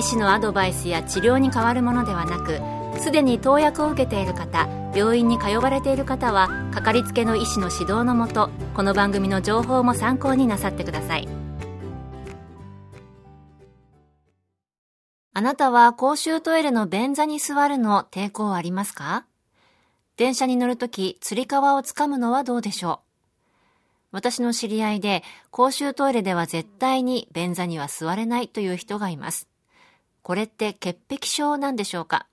医師のアドバイスや治療に変わるものではなくすでに投薬を受けている方病院に通われている方はかかりつけの医師の指導のもとこの番組の情報も参考になさってください。あなたは公衆トイレの便座に座るの抵抗ありますか？電車に乗るとき、つり革をつかむのはどうでしょう？私の知り合いで、公衆トイレでは絶対に便座には座れないという人がいます。これって潔癖症なんでしょうか？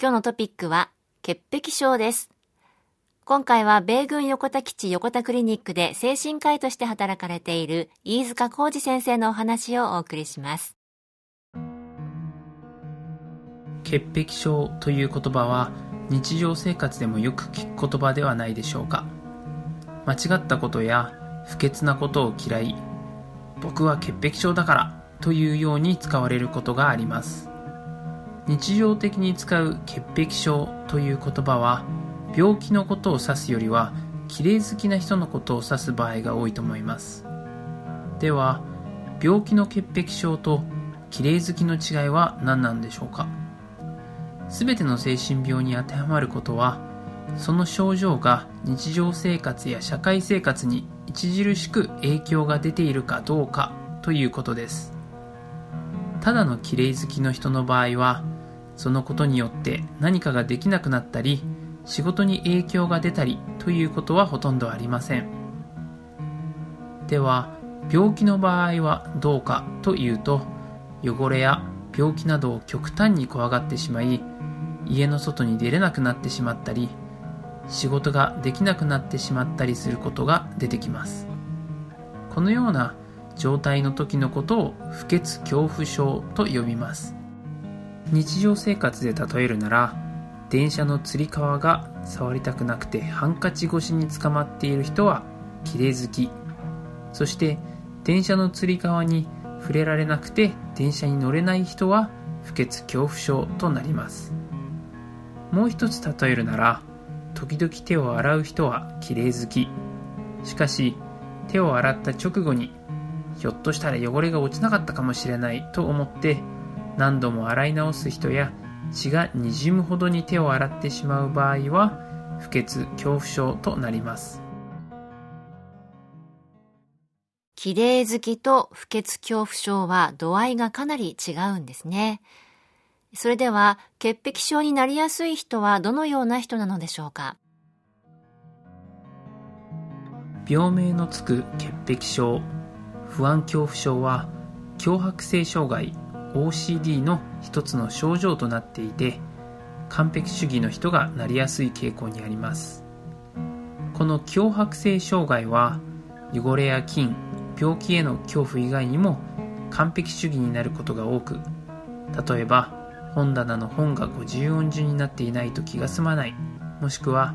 今日のトピックは、潔癖症です。今回は米軍横田基地横田クリニックで精神科医として働かれている飯塚浩二先生のお話をお送りします。潔癖症という言葉は日常生活でもよく聞く言葉ではないでしょうか？間違ったことや不潔なことを嫌い僕は潔癖症だからというように使われることがあります。日常的に使う潔癖症という言葉は病気のことを指すよりは綺麗好きな人のことを指す場合が多いと思います。では病気の潔癖症と綺麗好きの違いは何なんでしょうか？全ての精神病に当てはまることはその症状が日常生活や社会生活に著しく影響が出ているかどうかということです。ただの綺麗好きの人の場合はそのことによって何かができなくなったり仕事に影響が出たりということはほとんどありません。では病気の場合はどうかというと汚れや病気などを極端に怖がってしまい家の外に出れなくなってしまったり仕事ができなくなってしまったりすることが出てきます。このような状態の時のことを不潔恐怖症と呼びます。日常生活で例えるなら電車のつり革が触りたくなくてハンカチ越しに捕まっている人は綺麗好き。そして電車のつり革に触れられなくて電車に乗れない人は不潔恐怖症となります。もう一つ例えるなら時々手を洗う人は綺麗好き。しかし手を洗った直後にひょっとしたら汚れが落ちなかったかもしれないと思って何度も洗い直す人や血がにじむほどに手を洗ってしまう場合は不潔恐怖症となります。綺麗好きと不潔恐怖症は度合いがかなり違うんですね。それでは、潔癖症になりやすい人はどのような人なのでしょうか？病名のつく潔癖症、不安恐怖症は、強迫性障害 OCD の一つの症状となっていて、完璧主義の人がなりやすい傾向にあります。この強迫性障害は、汚れや菌、病気への恐怖以外にも完璧主義になることが多く、例えば、本棚の本が50音順になっていないと気が済まないもしくは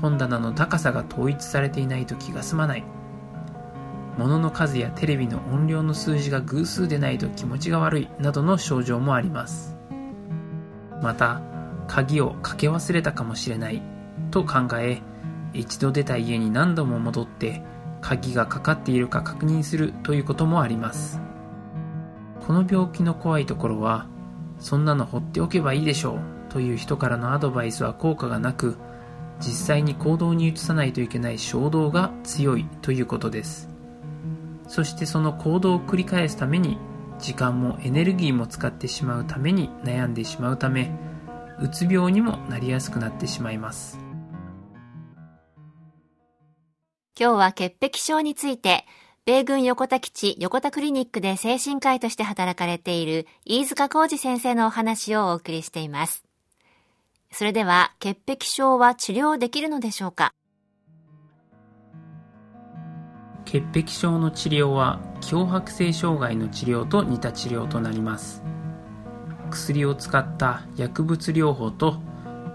本棚の高さが統一されていないと気が済まない物の数やテレビの音量の数字が偶数でないと気持ちが悪いなどの症状もあります。また鍵をかけ忘れたかもしれないと考え一度出た家に何度も戻って鍵がかかっているか確認するということもあります。この病気の怖いところはそんなの放っておけばいいでしょうという人からのアドバイスは効果がなく実際に行動に移さないといけない衝動が強いということです。そしてその行動を繰り返すために時間もエネルギーも使ってしまうために悩んでしまうためうつ病にもなりやすくなってしまいます今日は潔癖症について米軍横田基地横田クリニックで精神科医として働かれている飯塚浩二先生のお話をお送りしています。それでは、潔癖症は治療できるのでしょうか？潔癖症の治療は強迫性障害の治療と似た治療となります。薬を使った薬物療法と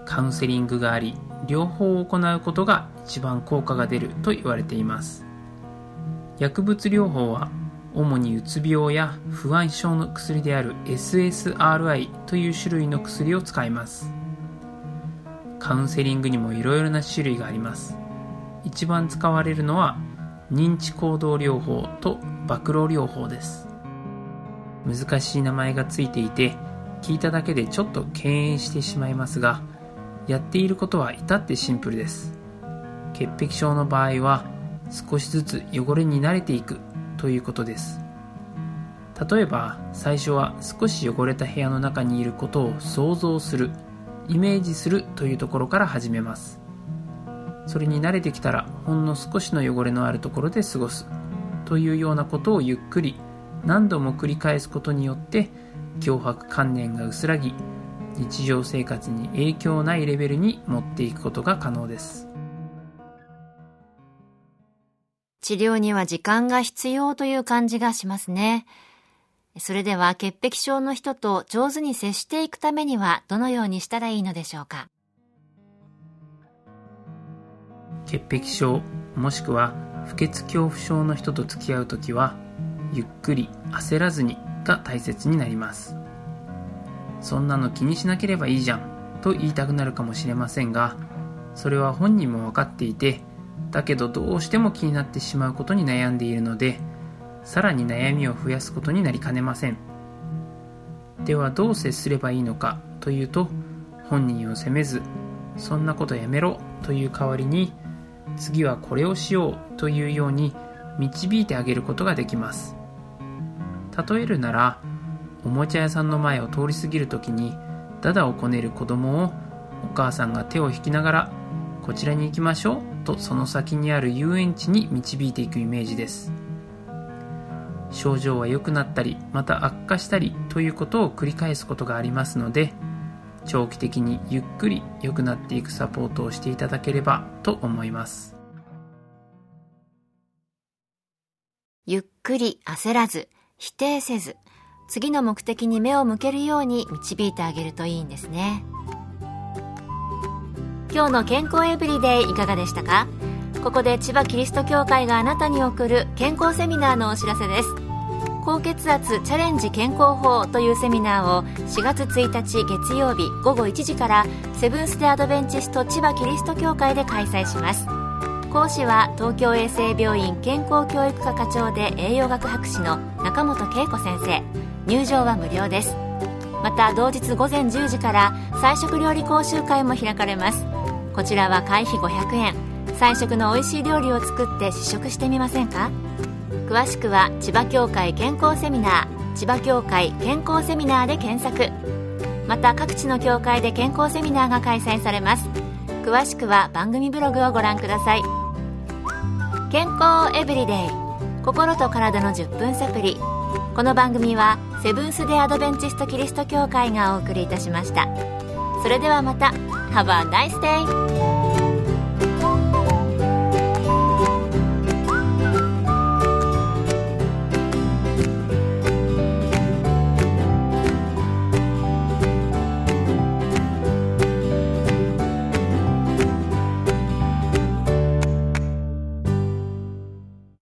カウンセリングがあり両方を行うことが一番効果が出ると言われています。薬物療法は主にうつ病や不安症の薬である SSRI という種類の薬を使います。カウンセリングにもいろいろな種類があります。一番使われるのは認知行動療法と暴露療法です。難しい名前がついていて聞いただけでちょっと敬遠してしまいますがやっていることは至ってシンプルです。潔癖症の場合は少しずつ汚れに慣れていくということです。例えば最初は少し汚れた部屋の中にいることを想像するイメージするというところから始めます。それに慣れてきたらほんの少しの汚れのあるところで過ごすというようなことをゆっくり何度も繰り返すことによって脅迫観念が薄らぎ日常生活に影響ないレベルに持っていくことが可能です。治療には時間が必要という感じがしますね。それでは潔癖症の人と上手に接していくためにはどのようにしたらいいのでしょうか？潔癖症もしくは不潔恐怖症の人と付き合う時はゆっくり焦らずにが大切になります。そんなの気にしなければいいじゃんと言いたくなるかもしれませんがそれは本人も分かっていてだけどどうしても気になってしまうことに悩んでいるのでさらに悩みを増やすことになりかねません。ではどう接すればいいのかというと本人を責めずそんなことやめろという代わりに次はこれをしようというように導いてあげることができます。例えるならおもちゃ屋さんの前を通り過ぎるときにダダをこねる子供をお母さんが手を引きながらこちらに行きましょうとその先にある遊園地に導いていくイメージです。症状は良くなったりまた悪化したりということを繰り返すことがありますので長期的にゆっくり良くなっていくサポートをしていただければと思います。ゆっくり焦らず否定せず次の目的に目を向けるように導いてあげるといいんですね。今日の健康エブリデイいかがでしたか？ここで千葉キリスト教会があなたに送る健康セミナーのお知らせです。高血圧チャレンジ健康法というセミナーを4月1日月曜日午後1時からセブンス・デ・アドベンチスト千葉キリスト教会で開催します。講師は東京衛生病院健康教育科課長で栄養学博士の中本恵子先生。入場は無料です。また同日午前10時から菜食料理講習会も開かれます。こちらは会費500円。菜食の美味しい料理を作って試食してみませんか？詳しくは千葉協会健康セミナー千葉協会健康セミナーで検索。また各地の協会で健康セミナーが開催されます。詳しくは番組ブログをご覧ください。健康エブリデイ。心と体の10分サプリ。この番組はセブンス・デ・アドベンチスト・キリスト教会がお送りいたしました。それではまた。Have a nice day!